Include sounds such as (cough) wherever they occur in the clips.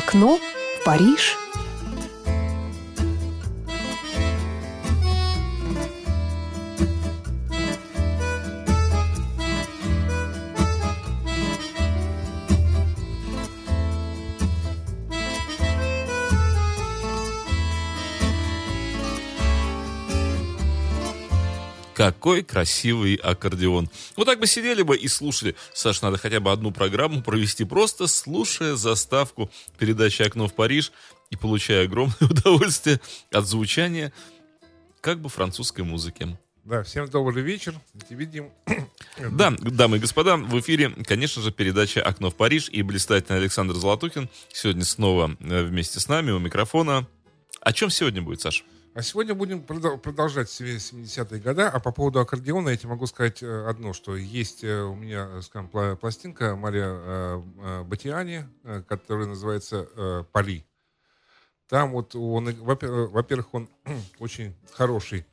Окно в Париж. Какой красивый аккордеон. Вот так бы сидели бы и слушали. Саш, надо хотя бы одну программу провести, просто слушая заставку передачи «Окно в Париж» и получая огромное (laughs) удовольствие от звучания как бы французской музыки. Да, всем добрый вечер. Видим. (clears throat) Да, дамы и господа, в эфире, конечно же, передача «Окно в Париж» и блистательный Александр Золотухин. Сегодня снова э, вместе с нами у микрофона. О чем сегодня будет, Саша? А сегодня будем продолжать 70-е годы. А по поводу аккордеона я тебе могу сказать э, одно, что есть э, у меня, скажем, пластинка Мария э, Батиани, которая называется «Пари». Там вот он, во-первых, он (clears throat) очень хороший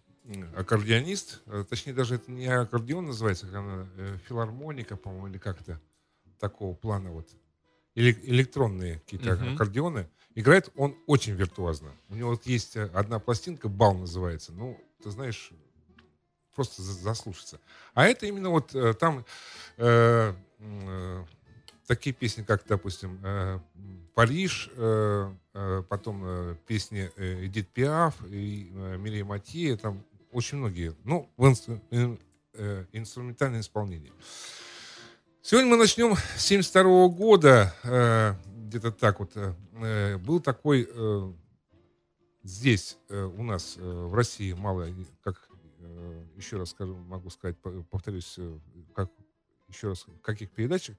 аккордеонист, точнее даже это не аккордеон называется, а филармоника, по-моему, или как-то такого плана вот. Электронные какие-то uh-huh. аккордеоны. Играет он очень виртуозно. У него вот есть э, одна пластинка, бал называется. Ну, ты знаешь, просто заслушаться. А это именно вот э, там э, э, такие песни, как, допустим, э, Париж, э, э, потом э, песни Эдит Пиаф и э, Мирия Матье, там очень многие. Ну, в инстру, э, инструментальное исполнение. Сегодня мы начнем с 72 года. Где-то так вот, э, э, был такой э, здесь у нас в России мало, как еще раз скажу, могу сказать, повторюсь, как еще раз, каких передачах,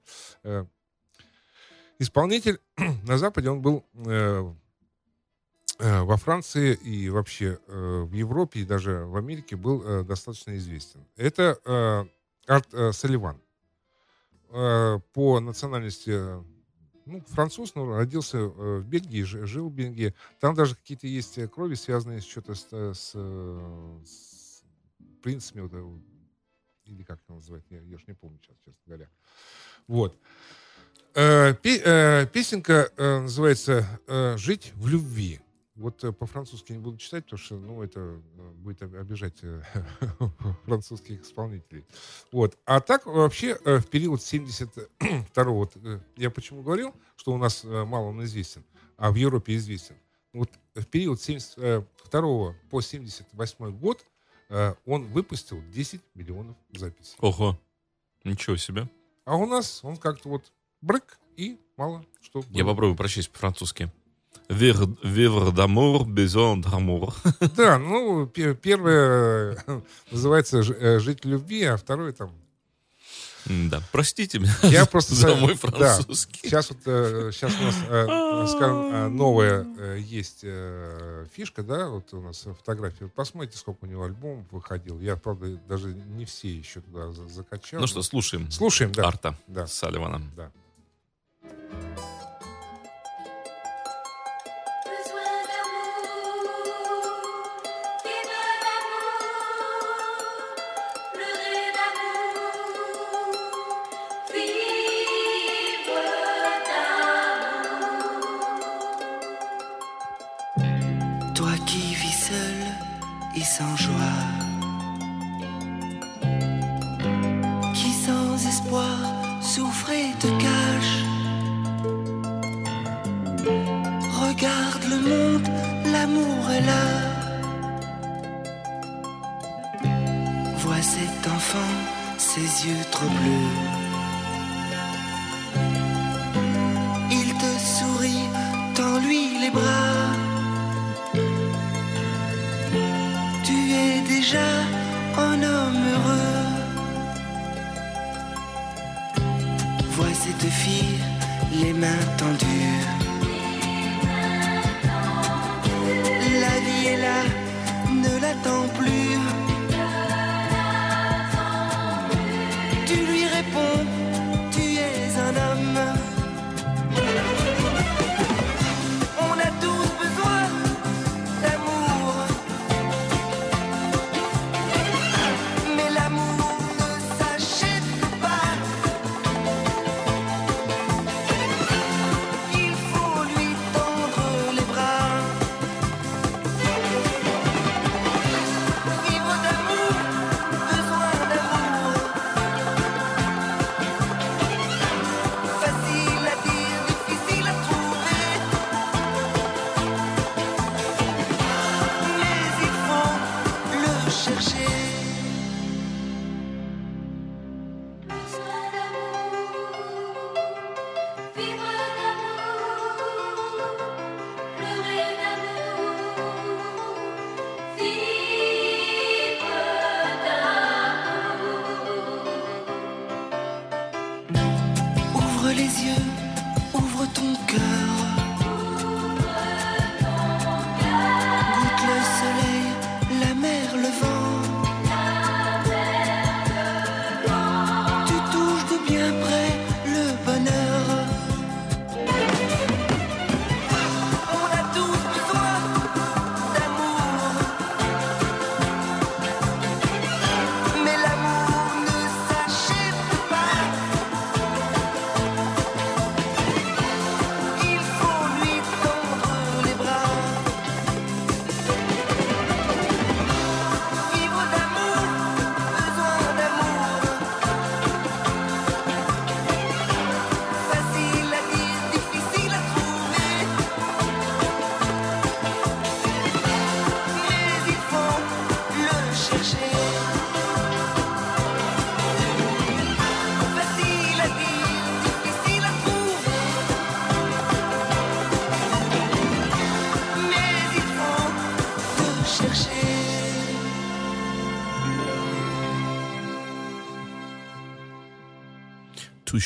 исполнитель (clears throat) на Западе, он был во Франции и вообще в Европе и даже в Америке был достаточно известен. Это Арт Салливан. По национальности ну, француз, но родился э, в Бельгии, жил в Бельгии. Там даже какие-то есть э, крови, связанные что-то с, э, с, с принцами, вот, или как это называют, я, я же не помню сейчас, честно говоря. Вот. Песенка называется «Жить в любви». Вот э, по-французски не буду читать, потому что, ну, это э, будет обижать э, (laughs) французских исполнителей. Вот. А так вообще в период 72 вот, я почему говорил, что у нас мало он известен, а в Европе известен. Вот в период 72 по 78 год он выпустил 10 миллионов записей. Ого, ничего себе. А у нас он как-то вот брык и мало что. Я попробую прочесть по-французски. Vivre d'amour, besoin d'amour. (laughs) Да, ну, первое (laughs) называется э, «Жить любви», а второе там... Да, простите меня (laughs) Я просто за мой французский. Да. Сейчас, вот, сейчас э, у нас, э, скажем, новая есть фишка, да, вот у нас фотография. Посмотрите, сколько у него альбомов выходил. Я, правда, даже не все еще туда закачал. Ну что, слушаем. Слушаем, да. Арта да. Салливана. Да. ton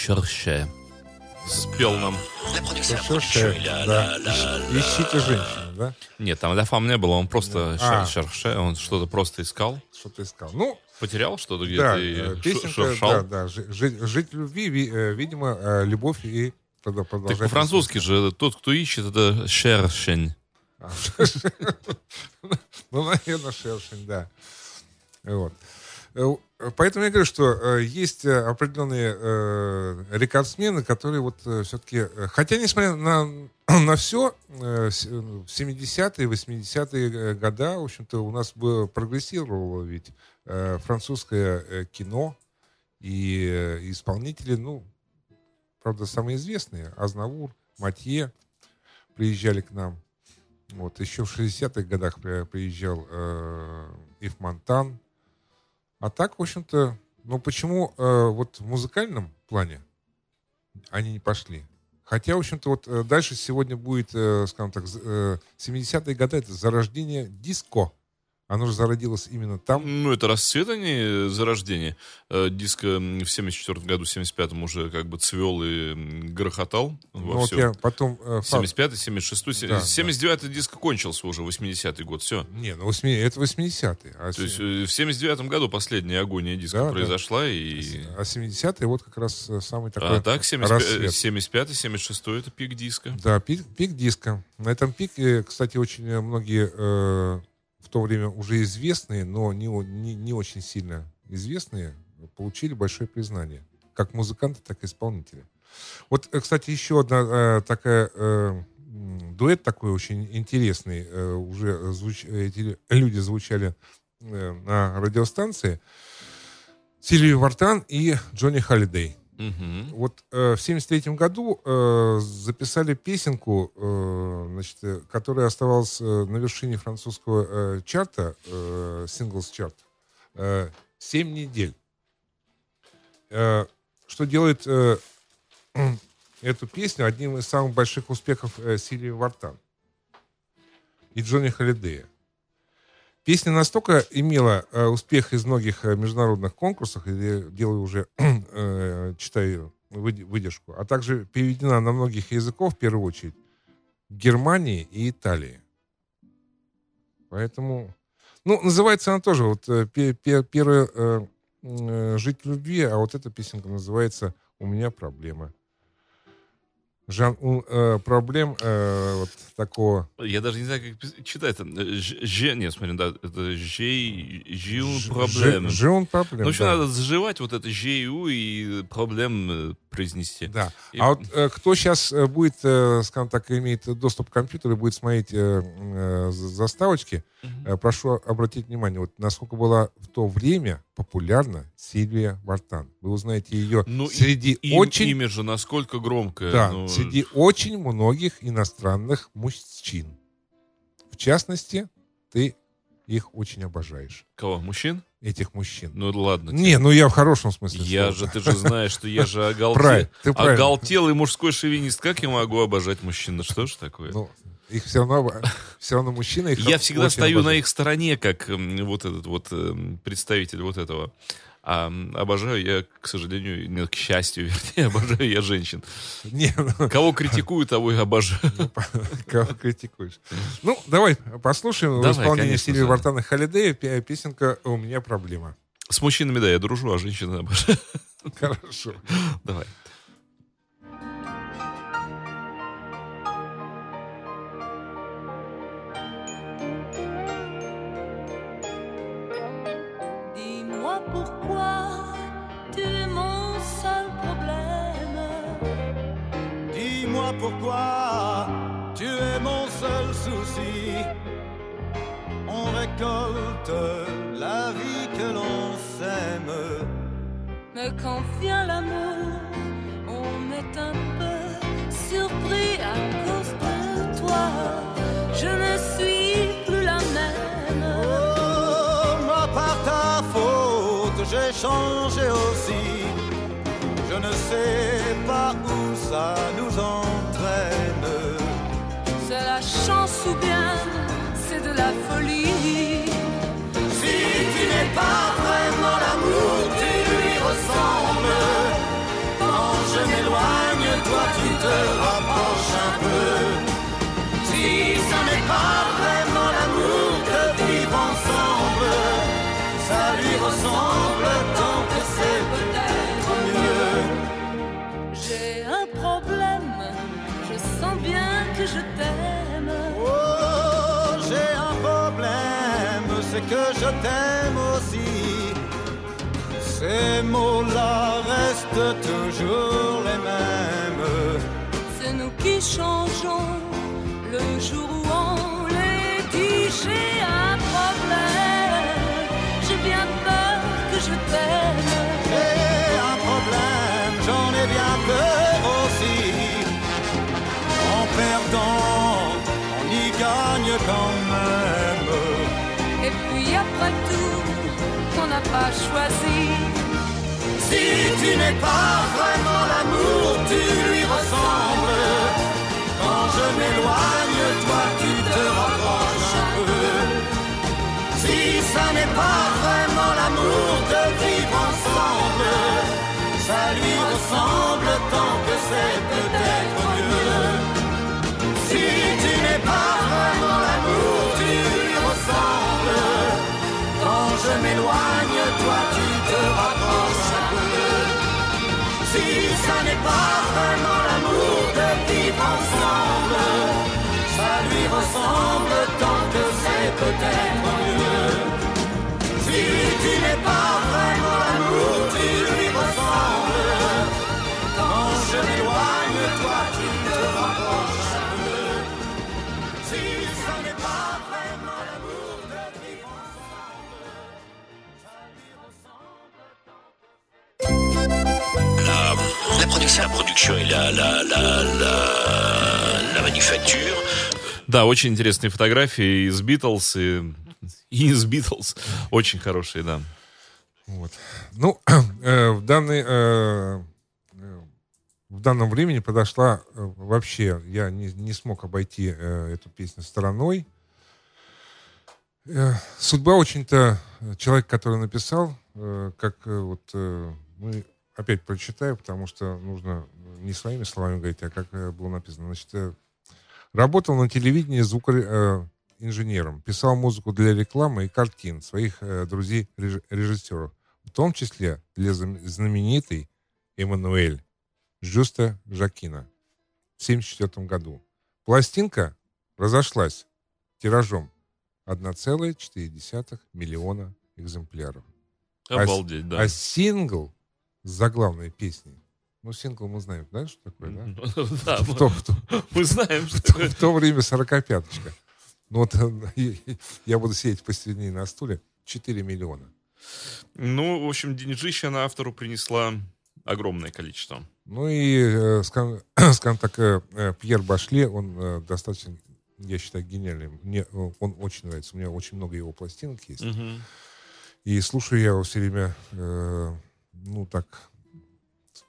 Cherche. Спел нам. Да. Ищ- Ищите женщину, да? Нет, там для фам не было, он просто А. шер- шерше, он что-то просто искал. Что ты искал? Ну, Потерял что-то да, где-то э, и песенка, шуршал. да, да. жи- жи- Жить в любви, ви- э, видимо, э, любовь и прода- Так по-французски же тот, кто ищет, это шершень. А, (laughs) Ну, наверное, шершень, да. Вот. Э, Поэтому я говорю, что э, есть э, определенные э, рекордсмены, которые вот все-таки... Хотя, несмотря на, (clears throat) на все, в 70-е, 80-е года, в общем-то, у нас бы прогрессировало ведь э, французское э, кино и э, исполнители, ну, правда, самые известные, Азнавур, Матье приезжали к нам. Вот, еще в 60-х годах при- приезжал э, Ив Монтан. А так, в общем-то, ну почему э, вот в музыкальном плане они не пошли? Хотя, в общем-то, вот э, дальше сегодня будет, э, скажем так, э, 70-е годы, это зарождение диско. Оно же зародилось именно там. Ну, это расцвет, а не зарождение. Э, Диско м, в 74 году, в 75-м уже как бы цвел и грохотал Ну, во вот всем. я потом... э, факт- 75-й, 76-й, Да, 79-й диско кончился уже, 80-й год, все. Не, ну 80 это 80-е. А, То есть се- э, в 79-м году последняя агония диска Да, да. произошла, и... а 70-е вот как раз э, самый такой А так, 75, рассвет. 75-й, 76-й это пик диска. Да, пик, пик диска. На этом пике, кстати, очень э, многие э, то время уже известные, но не, не, не очень сильно известные, получили большое признание. Как музыканты, так и исполнители. Вот, э, кстати, еще одна э, такая... э, дуэт такой очень интересный. э, уже звуч- эти люди звучали э, на радиостанции. Сильвия Вартан и Джонни Холлидей. Мгм. Вот э, в 73 году э, записали песенку, э, значит, э, которая оставалась э, на вершине французского э, чарта, э, singles чарт, э, 7 недель. Э, что делает э, (clears throat) эту песню одним из самых больших успехов э, Сильвии Вартан и Джонни Холидея. Песня настолько имела э, успех из многих э, международных конкурсов, и я делаю уже, (clears throat) э, читаю выд- выдержку, а также переведена на многих языков, в первую очередь, Германии и Италии. Поэтому, ну, называется она тоже, вот, э, пе- пе- первое, э, э, «Жить в любви», а вот эта песенка называется «У меня проблема». Жан, э, проблем э, вот такого Я даже не знаю, как читать. там, э, Ж, Ж- нет, смотри, да, это жей, жил Ж- проблем. Ж- Жон проблем. Ну, еще да. надо заживать вот это жею и проблем э, произнести. Да. И- А вот э, кто сейчас будет, э, скажем так, имеет доступ к компьютеру и будет смотреть э, э, за- заставочки, Мгм. э, прошу обратить внимание, вот насколько была в то время популярна Сильвия Вартан. Вы узнаете ее Ну, и- среди Им- очень, Имя же насколько громкое. да, ну, среди очень многих иностранных мужчин. В частности, ты их очень обожаешь, Кого, мужчин? этих мужчин. Ну ладно. Не, ну я в хорошем смысле. Я слова. же, ты же знаешь, что я же (laughs) оголте- Правильно, ты правильно. оголтелый мужской шовинист. Как я могу обожать мужчин? Ну что ж такое? Ну, их все равно, все равно мужчины. Их Я всегда стою на обожают. их стороне, как вот этот вот м, представитель вот этого А обожаю я, к сожалению, нет, к счастью, (laughs) вернее, обожаю я женщин. Не, ну, Кого критикую, того и обожаю. (laughs) кого критикуешь. Ну, давай послушаем в Давай, исполнении конечно, Сильвии. Вартана Холидея пе- песенка «У меня проблема». С мужчинами, да, я дружу, а женщины обожаю. (laughs) Хорошо. Давай. Dis-moi pourquoi pourquoi tu es mon seul souci. On récolte la vie que l'on sème. Mais quand vient l'amour, on est un peu surpris à cause de toi. Je ne suis plus la même. Oh, moi par ta faute, j'ai changé aussi. Je ne sais pas où ça nous entraîne. Pas vraiment l'amour, tu lui ressembles. Quand je m'éloigne, toi tu te rapproches un peu. Si ça n'est pas vraiment l'amour de vivre ensemble, ça lui ressemble tant que c'est peut-être mieux. J'ai un problème, je sens bien que je t'aime. Oh, j'ai un problème, c'est que je t'aime. Ces mots-là restent toujours les mêmes. C'est nous qui changeons le jour où on les dit. J'ai un problème, j'ai bien peur que je t'aime. J'ai un problème, j'en ai bien peur aussi. En perdant, on y gagne quand même. Et puis après tout, on n'a pas choisi. Si tu n'es pas vraiment l'amour, tu lui ressembles. Quand je m'éloigne, toi tu te rapproches un peu. Si ça n'est pas vraiment l'amour de vivre ensemble, ça lui ressemble tant que c'est pas vraiment l'amour de vivre ensemble, ça lui ressemble tant que c'est peut-être mieux. Si tu n'es pas la, la production, et la, la, la, la, la manufacture. Да, очень интересные фотографии из Битлз и, и (laughs) из Битлз. Очень хорошие, да. Вот. Ну, (clears throat) э, в данный э, э, в данном времени подошла э, вообще, я не, не смог обойти э, эту песню стороной. Э, судьба очень-то человек, который написал, э, как э, вот э, мы опять прочитаю, потому что нужно не своими словами говорить, а как э, было написано. Значит, э, работал на телевидении звукоинженером, писал музыку для рекламы и картин своих э, друзей реж- режиссеров, в том числе для знаменитой Эммануэль Жюста Жакина в 1974 году. Пластинка разошлась тиражом 1,4 миллиона экземпляров. А Обалдеть, да. А сингл с заглавной песней, ну, сингл мы знаем, да, что такое, да? (laughs) Да, В то- в то- (laughs) мы знаем, что в то, в то время сорокопяточка. Ну вот э, (laughs) я буду сидеть посередине на стуле. 4 миллиона. Ну, в общем, деньжища на автору принесла огромное количество. Ну и, скажем, скажем так, Пьер Башле, он э, достаточно, я считаю, гениальный. Мне э, он очень нравится. У меня очень много его пластинок есть. Мгм. И слушаю я его все время, ну так,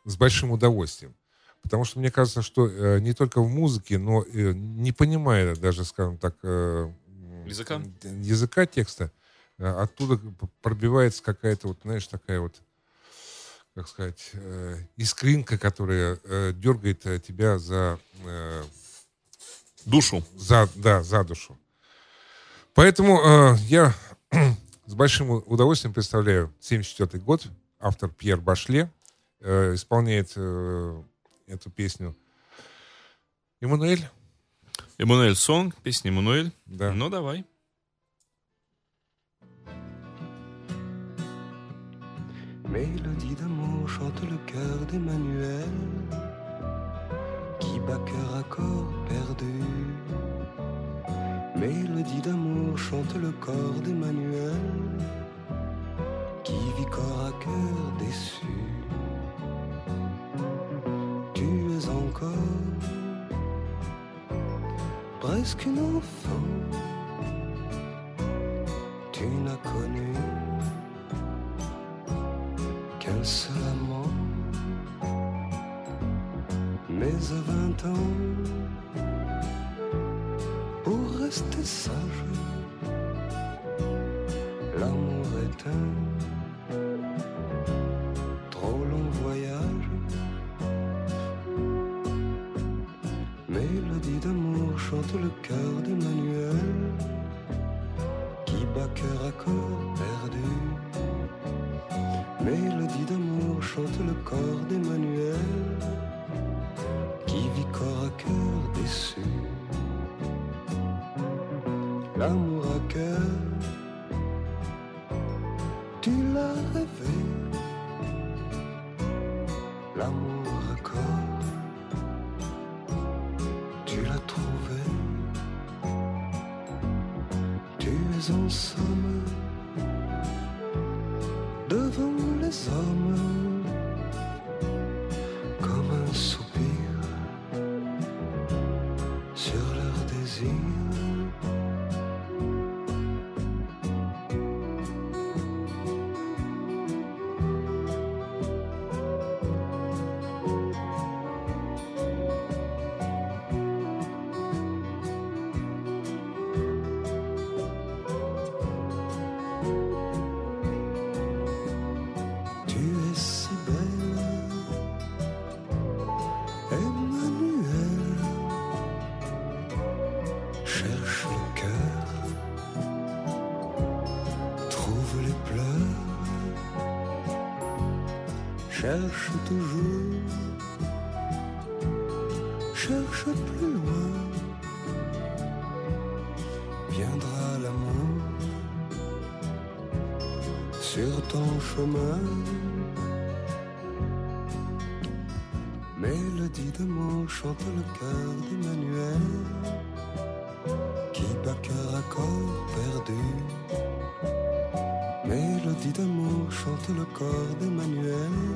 с большим удовольствием. Потому что мне кажется, что э, не только в музыке, но э, не понимая даже, скажем так, э, Языка? языка текста, э, оттуда пробивается какая-то вот, знаешь, такая вот как сказать, э, искринка, которая э, дергает э, тебя за, э, Душу. за, да, за душу. Поэтому э, я (clears throat) с большим удовольствием представляю 74 год. Автор Пьер Башле э, исполняет э, эту песню. Эммануэль, Эммануэль Сонг, песня Эммануэль. да. Ну, давай. Mélodie d'amour chante le cœur d'Emmanuel qui bat cœur à corps perdu. Mélodie d'amour chante le corps d'Emmanuel qui corps à cœur déçu. Tu es encore presque une enfant. Tu n'as connu qu'un seul amant. Mais à vingt ans, pour rester sage, l'amour est un en somme devant les hommes chante le cœur d'Emmanuel qui bat cœur à corps perdu. Mélodie d'amour chante le corps d'Emmanuel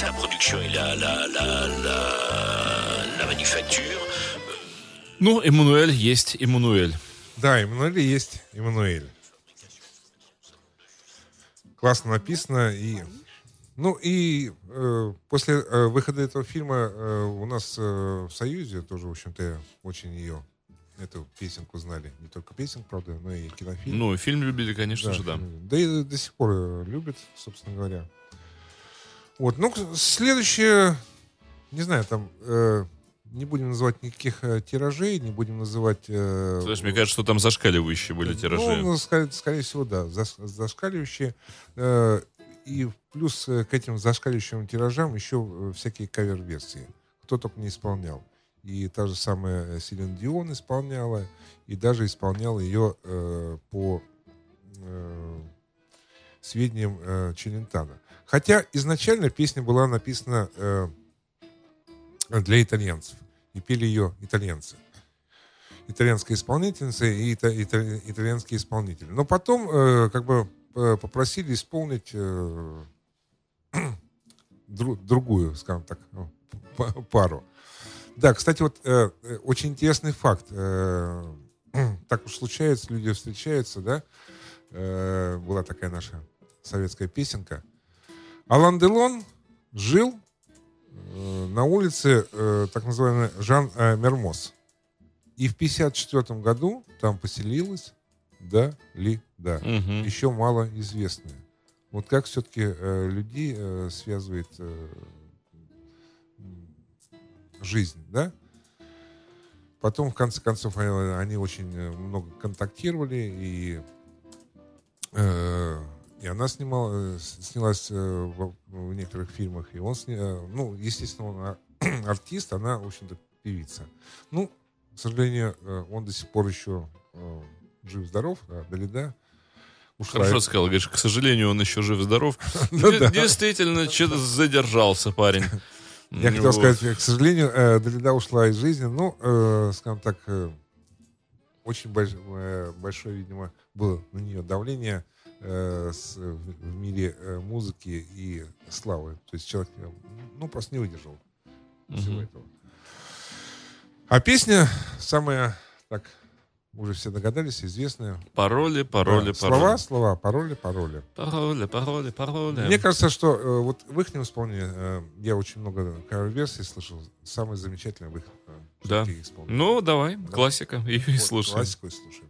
production, la production et la, la, la, la, la manufacture. Ну, Эммануэль есть Эммануэль. Да, Эммануэль есть Эммануэль. Классно написано и ну и э, после э, выхода этого фильма э, у нас э, в Союзе тоже, в общем-то, очень ее эту песенку знали. Не только песенку, правда, но и кинофильм. Ну, фильм любили, конечно же, да. фильм. Да и до сих пор э, любят, собственно говоря. Вот, ну, следующее, не знаю, там, э, не будем называть никаких э, тиражей, не будем называть... э, Знаешь, мне кажется, что там зашкаливающие были тиражи. ну, скорее, скорее всего, да, зас- зашкаливающие. Э, и плюс э, к этим зашкаливающим тиражам еще э, всякие кавер-версии. Кто только не исполнял. И та же самая Селин Дион исполняла, и даже исполняла ее э, по э, сведениям э, Челентана. Хотя изначально песня была написана э, для итальянцев. И пели ее итальянцы итальянская исполнительница и ита- ита- итальянский исполнитель. Но потом э, как бы э, попросили исполнить э, (clears throat) дру- другую, скажем так, ну, пару. Да, кстати, вот э, очень интересный факт. Э, (clears throat) так уж случается, люди встречаются, да. Э, была такая наша советская песенка. Алан Делон жил э, на улице э, так называемый Жан э, Мермоз. И в 1954 году там поселилась Далида, Мгм. еще малоизвестная. Вот как все-таки людей э, связывает э, жизнь, да? Потом, в конце концов, э, они очень э, много контактировали, и, э, и она снимала, э, снялась э, в, некоторых фильмах, и он сня- э, ну, естественно, он а- (clears throat) артист, она, в общем-то, певица. Ну, к сожалению, э, он до сих пор еще жив-здоров, а Далида ушла. Хорошо сказал, говоришь, к сожалению, он еще жив-здоров. (laughs) Ну Де- да. Действительно, что-то задержался парень. Я хотел сказать, к сожалению, Далида ушла из жизни. Ну, скажем так, очень больш- большое, видимо, было на нее давление с- в мире э, музыки и славы. То есть человек, э, ну, просто не выдержал всего Мгм. этого. А песня самая, так, уже все догадались, известная. Пароли, пароли, Да, Слова, пароли. слова, пароли, пароли. Пароли, пароли, пароли. Мне кажется, что э, вот в их исполнении э, я очень много кавер-версий слышал. Самый замечательный в их э, Да. исполнении. Ну, давай, классика. И, и Вот, слушаем. Классику и слушаем.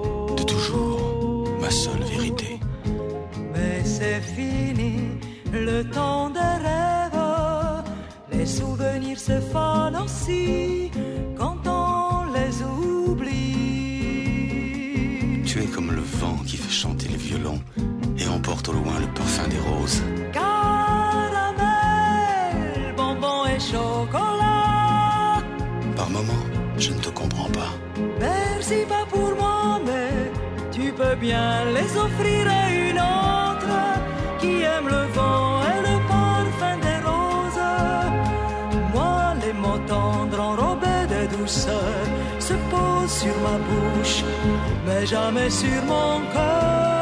Seule vérité. Mais c'est fini, le temps des rêves. Les souvenirs se fanent aussi quand on les oublie. Tu es comme le vent qui fait chanter les violons et emporte au loin le parfum des roses. Caramel, bonbons et chocolat. Par moments, je ne te comprends pas. Merci pas pour moi, tu peux bien les offrir à une autre qui aime le vent et le parfum des roses. Moi, les mots tendres enrobés de douceur se posent sur ma bouche, mais jamais sur mon cœur.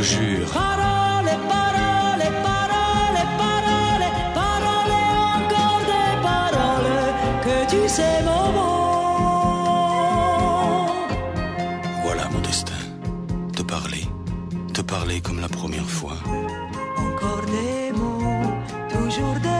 Te jure, Parole, parole, parole, parole. Parole, encore des paroles que tu sais mon mot. voilà mon destin. Te parler, te parler comme la première fois. Encore des mots, toujours des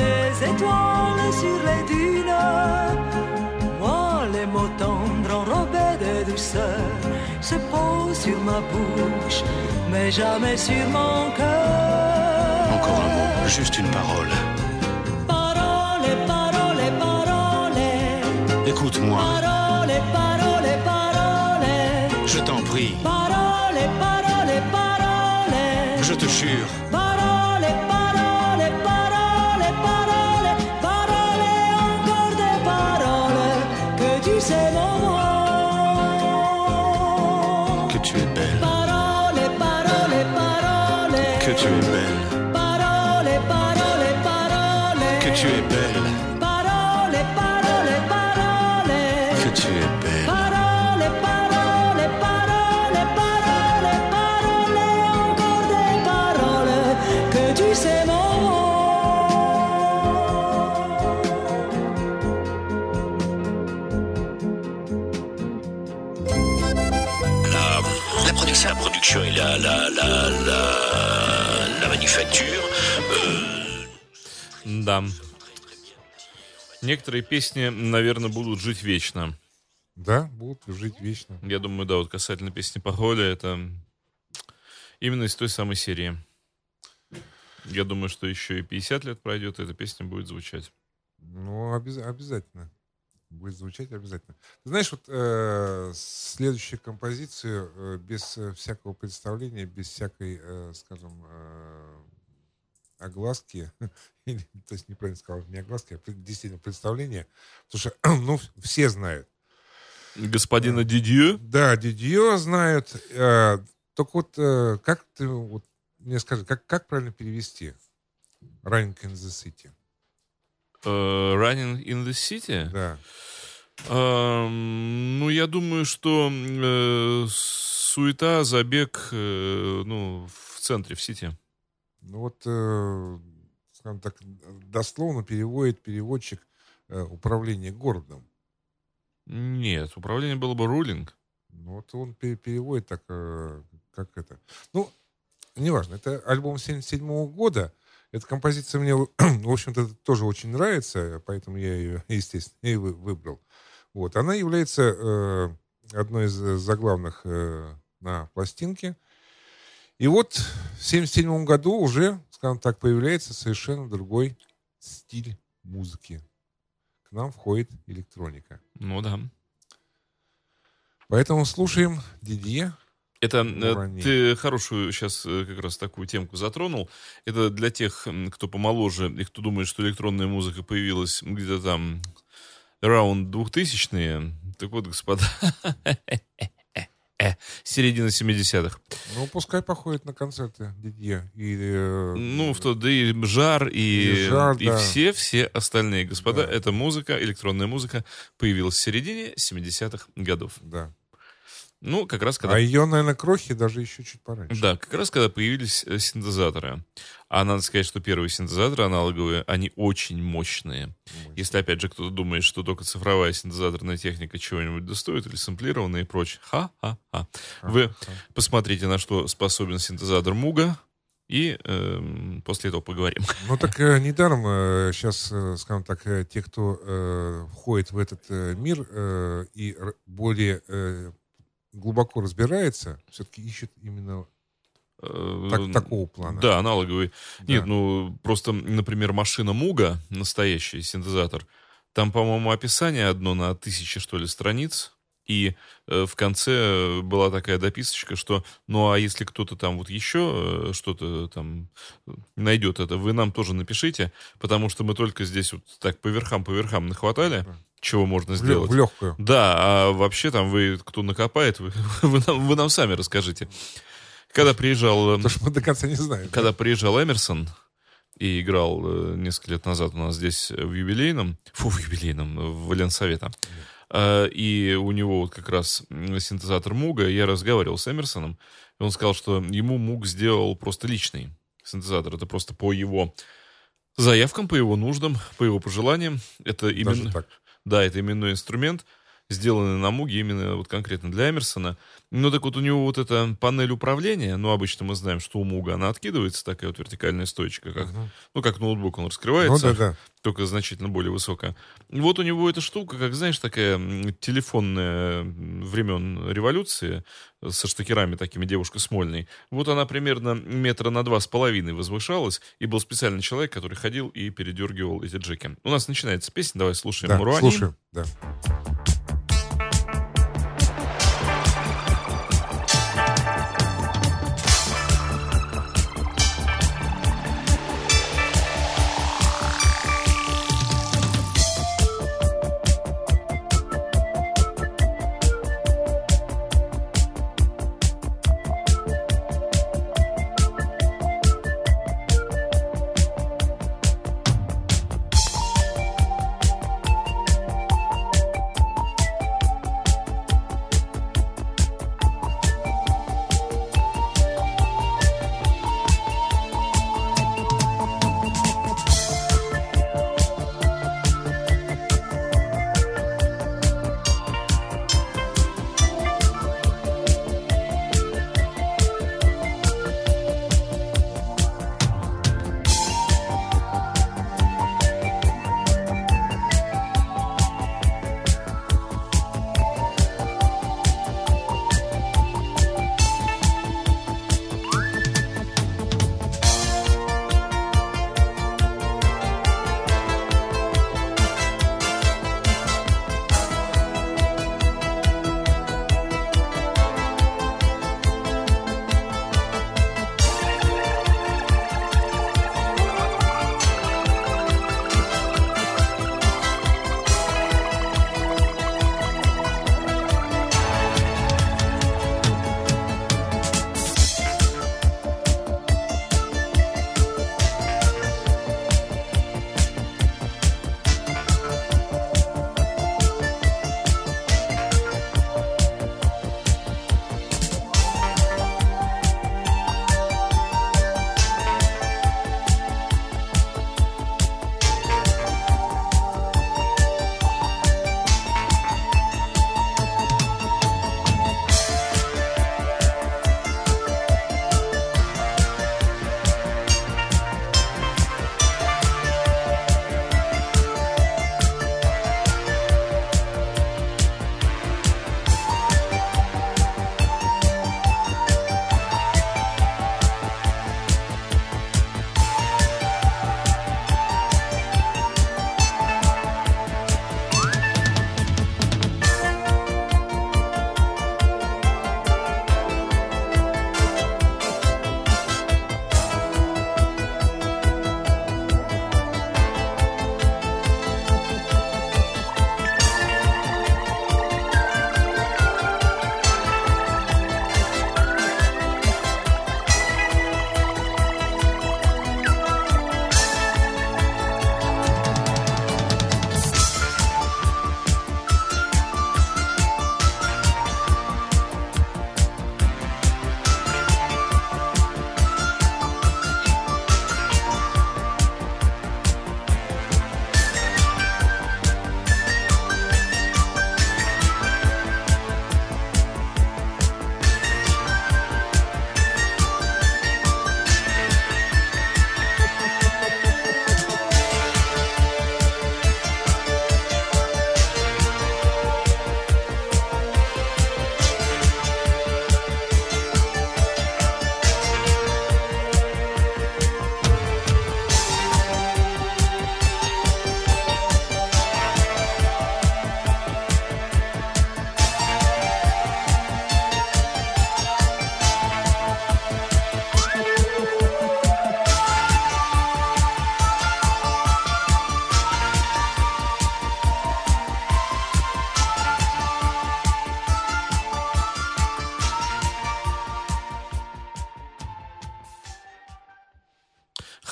les étoiles sur les dunes. Moi, les mots tendres enrobés de douceur se posent sur ma bouche, mais jamais sur mon cœur. Encore un mot, juste une parole. Parole, parole, parole. Écoute-moi, Parole, parole, parole. je t'en prie, Parole, parole, parole. je te jure. tu sais mon nom. Que tu es belle. Parole, parole, parole. Que tu es belle. Parole, parole, parole. Que tu es belle. La, la, la, la, la manufacture. euh, Да. Некоторые песни, наверное, будут жить вечно. Да, будут жить вечно. Я думаю, да, вот касательно песни Пароля, это именно из той самой серии. Я думаю, что еще и 50 лет пройдет, и эта песня будет звучать. Ну, обяз- обязательно. Будет звучать обязательно. Ты знаешь, вот э, следующую композицию э, без э, всякого представления, без всякой, э, скажем, э, огласки, (laughs) или, то есть неправильно сказал, не огласки, а действительно представление, потому что, (clears throat) ну, все знают. Господина Дидью, Да, Дидье знают. э, только вот э, как ты, вот, мне скажи, как, как правильно перевести Running in the City? Э, Running in the City. Да. Эм, ну, я думаю, что э, суета, забег, э, ну, в центре, в Сити. Ну вот, скажем так, дословно переводит переводчик управление городом. Нет, управление было бы рулинг. Ну вот он пе- переводит так, как это. Ну, неважно, это альбом 77 года. Эта композиция мне, (clears throat) в общем-то, тоже очень нравится, поэтому я ее, естественно, и вы- выбрал. Вот, она является э, одной из э, заглавных э, на пластинке. И вот в 77 году уже, скажем так, появляется совершенно другой стиль музыки. К нам входит электроника. Ну да. Поэтому слушаем Дидье. Это э, ты хорошую сейчас как раз такую темку затронул. Это для тех, кто помоложе и кто думает, что электронная музыка появилась где-то там раунд 2000-е. Так вот, господа, (laughs) середина 70-х. Ну, пускай походит на концерты Дидье. И, э, Ну, в тот, да и Жар, и, И Жар, и да. все-все остальные господа. Да. Эта музыка, электронная музыка появилась в середине 70-х годов. Да. Ну, как раз когда А ее, наверное, крохи даже еще чуть пораньше. Да, как раз когда появились э, синтезаторы. А надо сказать, что первые синтезаторы аналоговые, они очень мощные. Если, опять же, кто-то думает, что только цифровая синтезаторная техника чего-нибудь достоит, или сэмплированная и прочее. Ха-ха-ха. Вы посмотрите, на что способен синтезатор Муга, и эм, после этого поговорим. (laughs) Ну так э, недаром сейчас, скажем так, э, те, кто э, входит в этот э, мир э, и более э, глубоко разбирается, все-таки ищут именно Э, так- такого плана. Да, аналоговый. Да. Нет, ну просто, например, машина Муга, настоящий синтезатор, там, по-моему, описание одно на тысячи, что ли, страниц. И э, в конце была такая дописочка, что ну а если кто-то там вот еще э, что-то там найдет это, вы нам тоже напишите, потому что мы только здесь вот так по верхам, по верхам нахватали, Да. Чего можно сделать. в легкую. Да, а вообще там вы, кто накопает, вы, (laughs) вы нам, вы нам сами расскажите. Когда приезжал... эм, Потому что мы до конца не знаем. когда приезжал Эмерсон и играл э, несколько лет назад у нас здесь в юбилейном, фу, в юбилейном, в Ленсовета, э, и у него вот как раз синтезатор Муга, я разговаривал с Эмерсоном, и он сказал, что ему Муг сделал просто личный синтезатор, это просто по его заявкам, по его нуждам, по его пожеланиям. Это именно... Да, это именной инструмент, сделанный на Муге именно вот конкретно для Эмерсона. Ну, так вот у него вот эта панель управления, ну, обычно мы знаем, что у Муга она откидывается, такая вот вертикальная стоечка, как, Мгм. ну, как ноутбук он Ну раскрывается, да, да. только значительно более высокая. Вот у него эта штука, как, знаешь, такая телефонная времен революции э, со штекерами такими девушка Смольной. Вот она примерно метра на два с половиной возвышалась, и был специальный человек, который ходил и передергивал эти джеки. У нас начинается песня, давай слушаем Да, Муруани. слушаем. Да.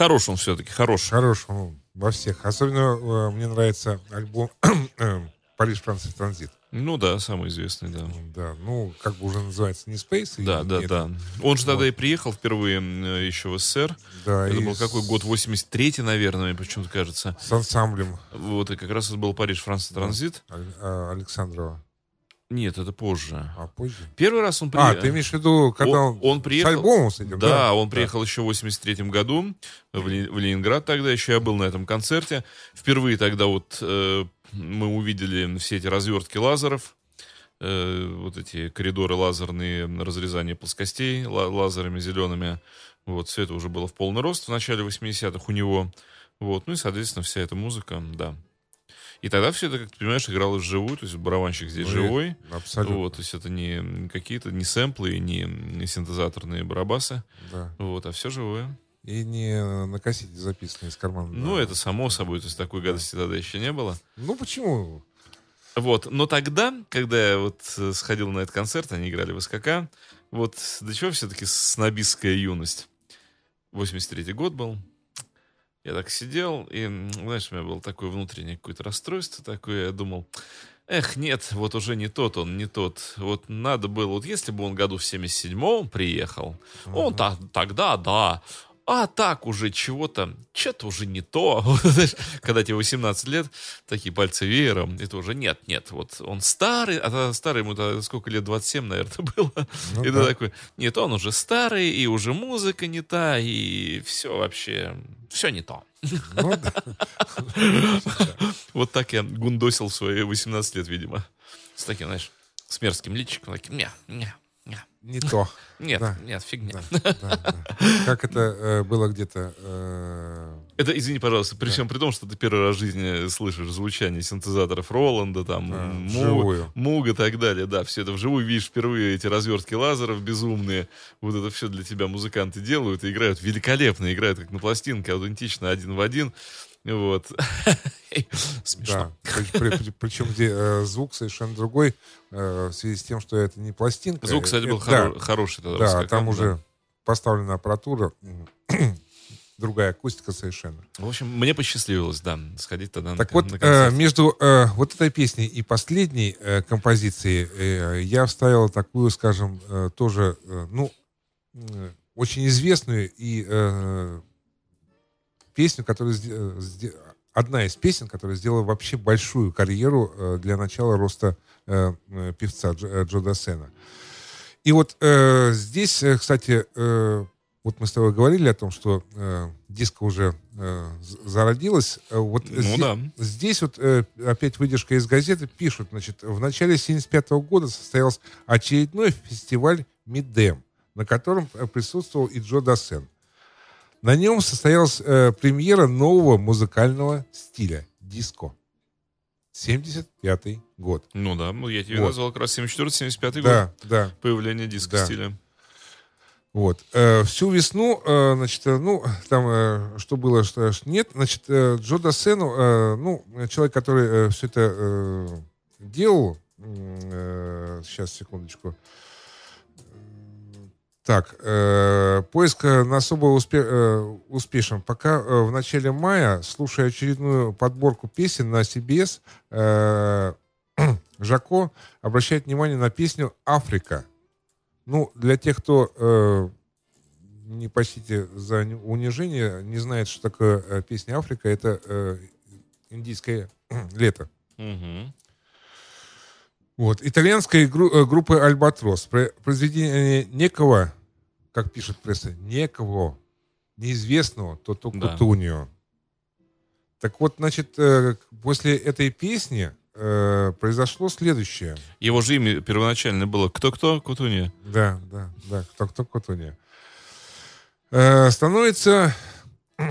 Хорош он все-таки, хорош. Хорош ну, во всех. Особенно э, мне нравится альбом (clears throat) «Париж, Франция, транзит». Ну да, самый известный, да. Да, ну, как бы уже называется не Space. Да, да, не да. Он же тогда Вот. и приехал впервые э, еще в СССР. Да, Это и был какой год? 83-й, наверное, мне почему-то кажется. С ансамблем Вот, и как раз это был Париж, Франция, транзит. А, Александрова. Нет, это позже. А позже? Первый раз он А, приехал. ты имеешь в виду, когда Он- он, приехал- с альбомом с этим? Да, он приехал еще в 83 году в, Ле- в Ленинград тогда, еще я был на этом концерте. Впервые тогда вот э, мы увидели все эти развертки лазеров, э, вот эти коридоры лазерные, разрезание плоскостей ла- лазерами зелеными. Вот, все это уже было в полный рост в начале 80-х у него. Вот, ну и, соответственно, вся эта музыка, да. И тогда все это, как ты понимаешь, игралось вживую, то есть барабанщик здесь Ну, живой. Абсолютно. Вот, то есть это не какие-то не сэмплы, не, не синтезаторные барабасы, Да. вот, а все живое. И не на кассете записано из кармана. Ну, да. это само собой, то есть такой гадости тогда еще не было. Ну, почему? Вот, но тогда, когда я вот э, сходил на этот концерт, они играли в СКК, вот до чего все-таки снобистская юность. 83-й год был. Я так сидел, и, знаешь, у меня было такое внутреннее какое-то расстройство такое, я думал, эх, нет, вот уже не тот он, не тот. Вот надо было, вот если бы он году в 77-м приехал, он та- тогда, да, а так уже чего-то, что-то уже не то. (laughs) Знаешь, когда тебе 18 лет, такие пальцы веером, это уже нет, нет, вот он старый, а старый ему сколько лет, 27, наверное, (laughs) было. Ну и ты да. такой, нет, он уже старый, и уже музыка не та, и все вообще, все не то. Ну, да. (laughs) Вот так я гундосил в свои 18 лет, видимо. С таким, знаешь, с мерзким личиком, таким, не, не, не, то. (laughs) нет, Да. нет, фигня. Да, да. Как это э, было где-то... э, Это, извини, пожалуйста, при всем при том, что ты первый раз в жизни слышишь звучание синтезаторов Роланда, там, Да, Му-. Муг и так далее, да, все это вживую видишь впервые, эти развертки лазеров безумные, вот это все для тебя музыканты делают и играют великолепно, играют как на пластинке, аутентично, один в один, вот. (laughs) Смешно. Да. При- при- Причем где э, звук совершенно другой э, в связи с тем, что это не пластинка. Звук, кстати, был Э, хоро- хороший тогда. Да, там уже поставлена аппаратура, (clears throat) другая акустика совершенно. В общем, мне посчастливилось, да, сходить тогда Так вот, на концерт. между э, вот этой песней и последней э, композицией э, я вставил такую, скажем, э, тоже, э, ну, э, очень известную и э, песню, которая э, одна из песен, которая сделала вообще большую карьеру э, для начала роста э, певца Дж- Джо Дассена. И вот э, здесь, кстати, э, вот мы с тобой говорили о том, что э, диско уже э, зародилась. Вот Ну зи- да. Здесь вот э, опять выдержка из газеты пишут, значит, в начале 75 года состоялся очередной фестиваль Мидем, на котором присутствовал и Джо Дассен. На нем состоялась э, премьера нового музыкального стиля – диско. 75 год. Ну да, ну я тебе Вот. назвал как раз 74-75 год. Да, да. Появление диска Да. Вот. Э, всю весну, э, значит, э, ну, там, э, что было, что нет, значит, э, Джо Дассену, э, ну, человек, который все это э, делал, м, сейчас, секундочку, так, э, поиск э, на особо успе- э, успешен. Пока э, в начале мая, слушая очередную подборку песен на CBS, э, (clears throat) Жако обращает внимание на песню «Африка». Ну, для тех, кто, э, не почтите за унижение, не знает, что такое э, песня «Африка», это э, индийское (clears throat) лето. Вот. Итальянской гру- э, группы «Альбатрос». Про- Произведение некого, как пишет пресса, некого, неизвестного, Тото Да. Кутунио. Так вот, значит, э, после этой песни э, произошло следующее. Его же имя первоначально было «Кто-кто?» Кутунья. Да, да, да, кто кто Кутунио. Э, становится, (clears throat)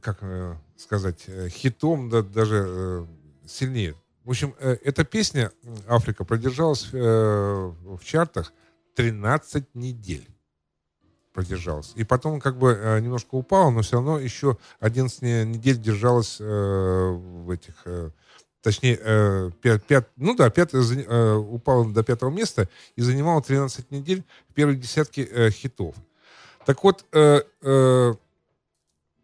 как сказать, хитом, да, даже сильнее. В общем, эта песня «Африка» продержалась в чартах 13 недель. Продержалась. И потом как бы э, немножко упала, но все равно еще 11 не- недель держалась э, в этих... э, Точнее, э, пя- пят- ну да, пятое, заня- э, упала до пятого места и занимала 13 недель в первой десятке э, хитов. Так вот, э, э,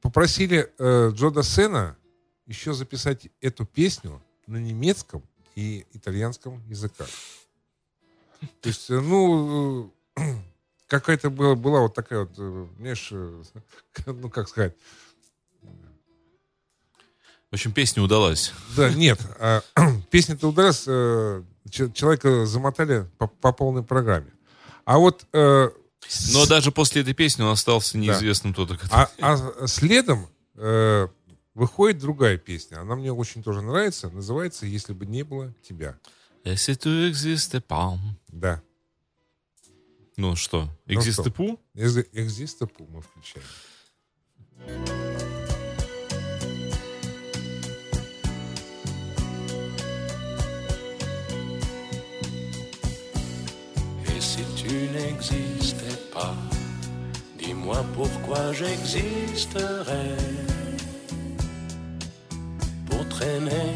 попросили э, Джо Дассена еще записать эту песню на немецком и итальянском языках. То есть, э, ну, э, (clears throat) какая-то была, была вот такая вот, э, знаешь, (laughs) ну, как сказать, В общем, песня удалась. да, нет, а, (clears throat) песня-то удалась, че- человека замотали по, по полной программе. А вот э, с- Но даже после этой песни он остался неизвестным тот, кто... А, а следом выходит другая песня. Она мне очень тоже нравится. Называется «Если бы не было тебя». Et si tu existais pas. Да. Ну что, Ну что? existe пу? Экзи- Экзиста Пу мы включаем. Et si tu n'existais pas, dis-moi pourquoi j'existerais. Pour traîner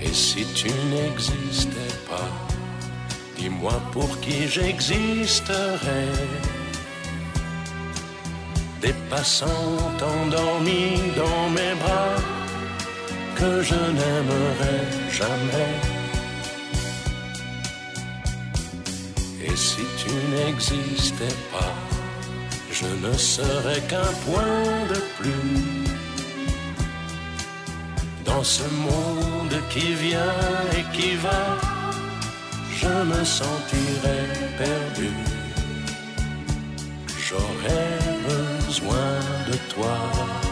Et si tu n'existais pas, dis-moi pour qui j'existerais. Des passants endormis dans mes bras que je n'aimerais jamais. Et si tu n'existais pas, je ne serais qu'un point de plus dans ce monde qui vient et qui va. Je me sentirais perdu. J'aurais besoin de toi.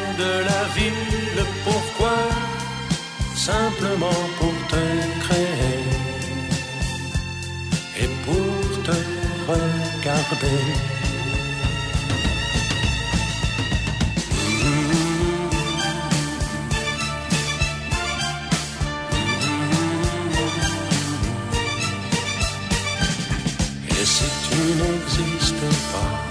de la vie, le pourquoi, simplement pour te créer et pour te regarder? Et si tu n'existais pas,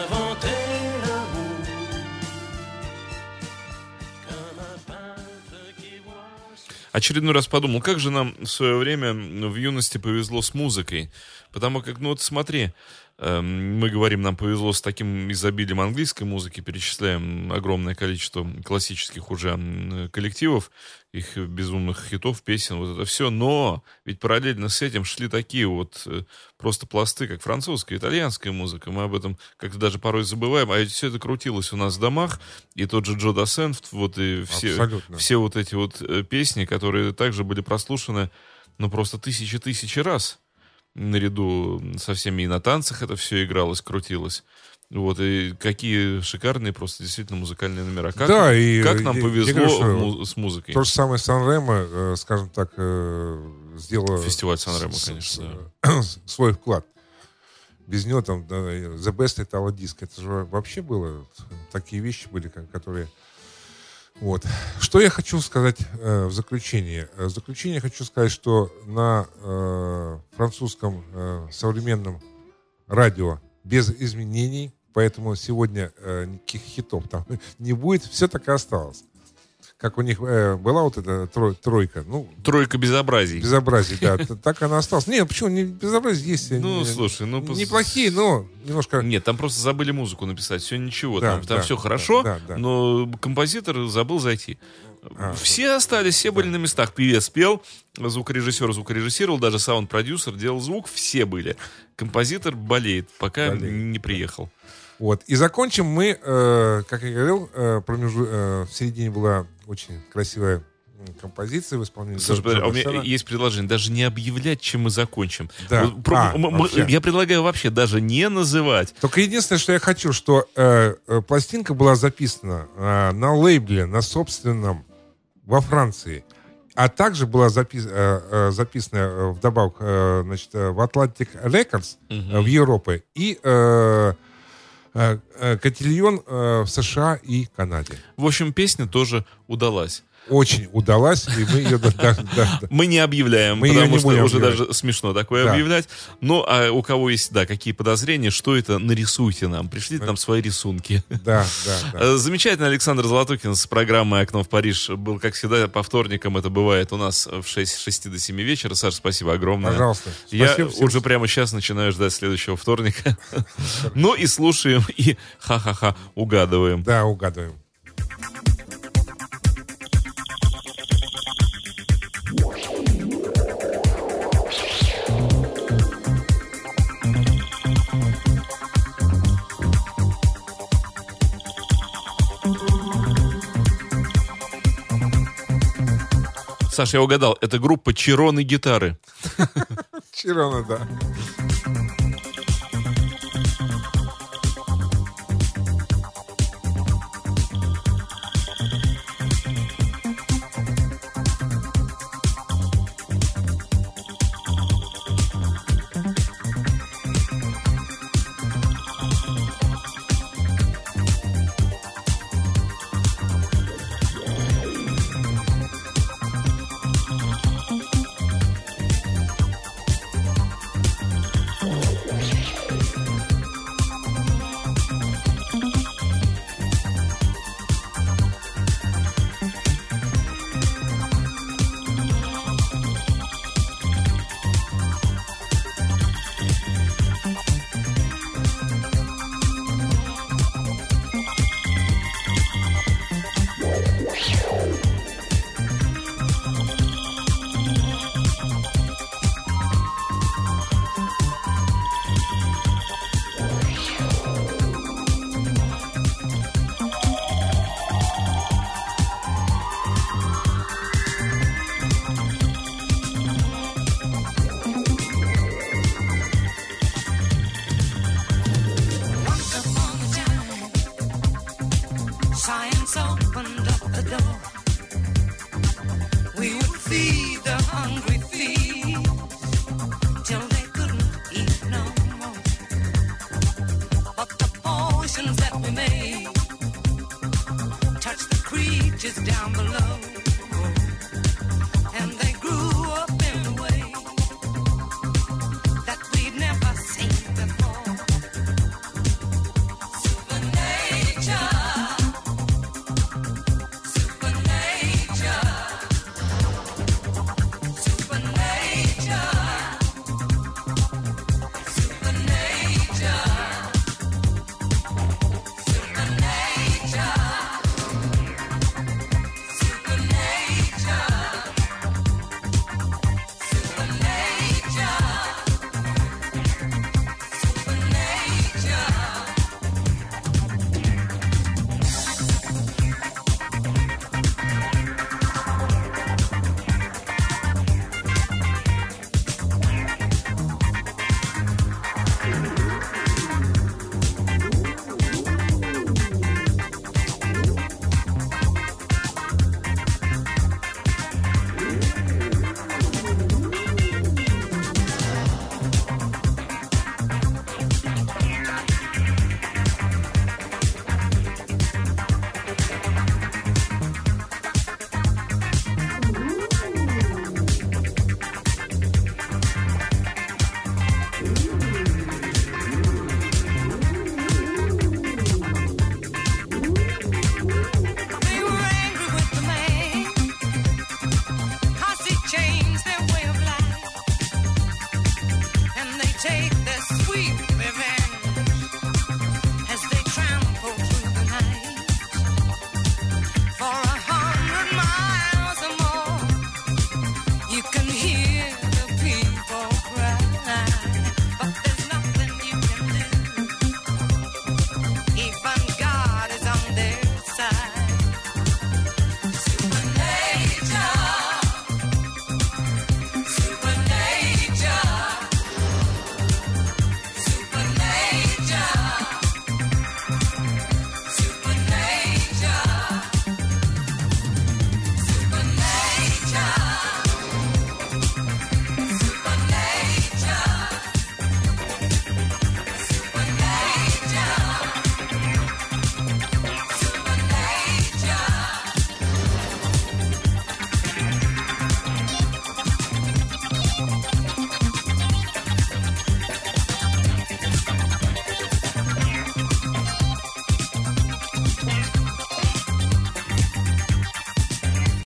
Очередной раз подумал, как же нам в свое время в юности повезло с музыкой. Потому как, ну вот смотри, мы говорим, нам повезло с таким изобилием английской музыки, перечисляем огромное количество классических уже коллективов, их безумных хитов, песен, вот это все. Но ведь параллельно с этим шли такие вот э, просто пласты, как французская, итальянская музыка. Мы об этом как-то даже порой забываем. А ведь все это крутилось у нас в домах. И тот же Джо Дассен, вот и все, Абсолютно. все вот эти вот э, песни, которые также были прослушаны, ну, просто тысячи-тысячи раз. Наряду со всеми и на танцах это все игралось, крутилось. Вот, и какие шикарные просто действительно музыкальные номера. Как, Да, и, как нам я повезло говорю, му- с музыкой. То же самое Сан-Ремо, э, скажем так, э, сделала... Фестиваль Сан-Ремо, с- конечно, с- (clears throat) свой вклад. без него там да, The Best Italo Disc. Это же вообще было, такие вещи были, которые... Вот. Что я хочу сказать э, в заключение? Э, В заключение хочу сказать, что на э, французском э, современном радио без изменений, поэтому сегодня э, никаких хитов там (laughs) не будет, все так и осталось. Как у них э, была вот эта тро- тройка, ну, Тройка безобразий. безобразие, да, так она осталась. Нет, почему не безобразие есть? э, Ну, слушай, ну... неплохие, но немножко... Нет, там просто забыли музыку написать, все ничего, Да, там, там да, все хорошо, да, да. но композитор забыл зайти. А, все остались, все были на местах. Певец пел, звукорежиссер звукорежиссировал, даже саунд-продюсер делал звук, все были. Композитор болеет, пока Болеет, не приехал. Вот. И закончим мы, э, как я говорил, э, промежу- э, в середине была очень красивая м, композиция в исполнении Слушай, подожди, а у меня есть предложение, даже не объявлять, чем мы закончим. Да. Вот про- А, м- м- вообще. я предлагаю вообще даже не называть. Только единственное, что я хочу, что э, э, пластинка была записана э, на лейбле, на собственном, во Франции. А также была запис- э, э, записана э, вдобавок э, значит, э, в Atlantic Records э, в Европе и э, Котильон э, в США и Канаде. В общем, песня тоже удалась. Очень удалась, и мы ее... (laughs) да, да, да. Мы не объявляем, Мы потому не что уже объявлять. даже смешно такое Да. объявлять. Ну, а у кого есть, да, какие подозрения, что это, нарисуйте нам, пришлите нам свои рисунки. Да, да, да. (laughs) Э, Замечательно Александр Золотухин с программой «Окно в Париж» был, как всегда, по вторникам. Это бывает у нас в 6, с 6 до 7 вечера. Саша, спасибо огромное. Пожалуйста. Я Спасибо всем. уже прямо сейчас начинаю ждать следующего вторника. (laughs) Ну и слушаем, и ха-ха-ха угадываем. Да, угадываем. Саша, я угадал, это группа Чироны гитары. Чирона, да.